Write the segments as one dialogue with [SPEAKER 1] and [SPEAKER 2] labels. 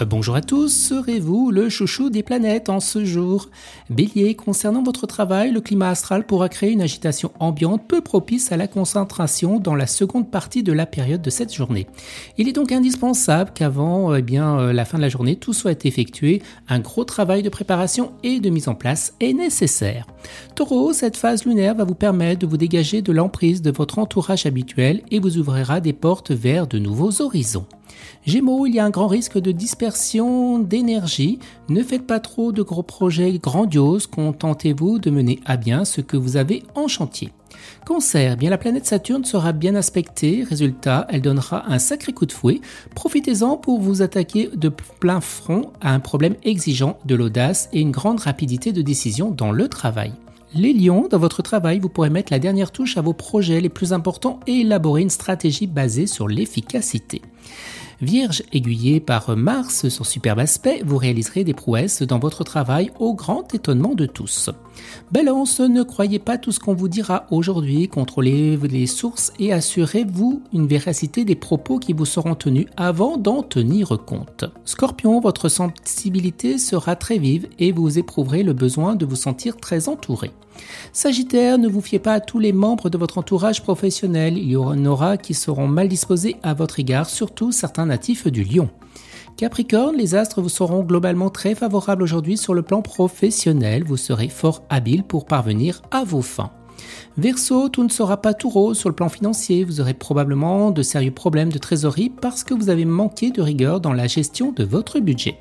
[SPEAKER 1] Euh, bonjour à tous, serez-vous le chouchou des planètes en ce jour? Bélier, concernant votre travail, le climat astral pourra créer une agitation ambiante peu propice à la concentration dans la seconde partie de la période de cette journée. Il est donc indispensable qu'avant eh bien, euh, la fin de la journée, tout soit effectué. Un gros travail de préparation et de mise en place est nécessaire. Taureau, cette phase lunaire va vous permettre de vous dégager de l'emprise de votre entourage habituel et vous ouvrira des portes vers de nouveaux horizons. Gémeaux, il y a un grand risque de dispersion d'énergie. Ne faites pas trop de gros projets grandioses, contentez-vous de mener à bien ce que vous avez en chantier. Cancer, bien la planète Saturne sera bien aspectée, résultat, elle donnera un sacré coup de fouet. Profitez-en pour vous attaquer de plein front à un problème exigeant de l'audace et une grande rapidité de décision dans le travail. Les lions, dans votre travail, vous pourrez mettre la dernière touche à vos projets les plus importants et élaborer une stratégie basée sur l'efficacité. Vierge aiguillée par Mars, son superbe aspect, vous réaliserez des prouesses dans votre travail au grand étonnement de tous. Balance, ne croyez pas tout ce qu'on vous dira aujourd'hui, contrôlez les sources et assurez-vous une véracité des propos qui vous seront tenus avant d'en tenir compte. Scorpion, votre sensibilité sera très vive et vous éprouverez le besoin de vous sentir très entouré. Sagittaire, ne vous fiez pas à tous les membres de votre entourage professionnel, il y en aura qui seront mal disposés à votre égard, surtout certains natifs du lion. Capricorne, les astres vous seront globalement très favorables aujourd'hui sur le plan professionnel, vous serez fort habile pour parvenir à vos fins. Verseau, tout ne sera pas tout rose sur le plan financier, vous aurez probablement de sérieux problèmes de trésorerie parce que vous avez manqué de rigueur dans la gestion de votre budget.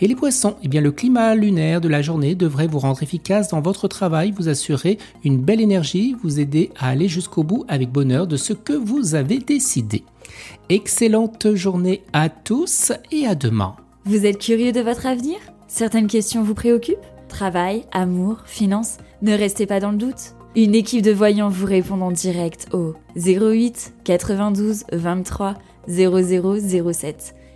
[SPEAKER 1] Et les poissons, eh bien le climat lunaire de la journée devrait vous rendre efficace dans votre travail, vous assurer une belle énergie, vous aider à aller jusqu'au bout avec bonheur de ce que vous avez décidé. Excellente journée à tous et à demain.
[SPEAKER 2] Vous êtes curieux de votre avenir? Certaines questions vous préoccupent? Travail, amour, finances Ne restez pas dans le doute. Une équipe de voyants vous répond en direct au 08 92 23 0007.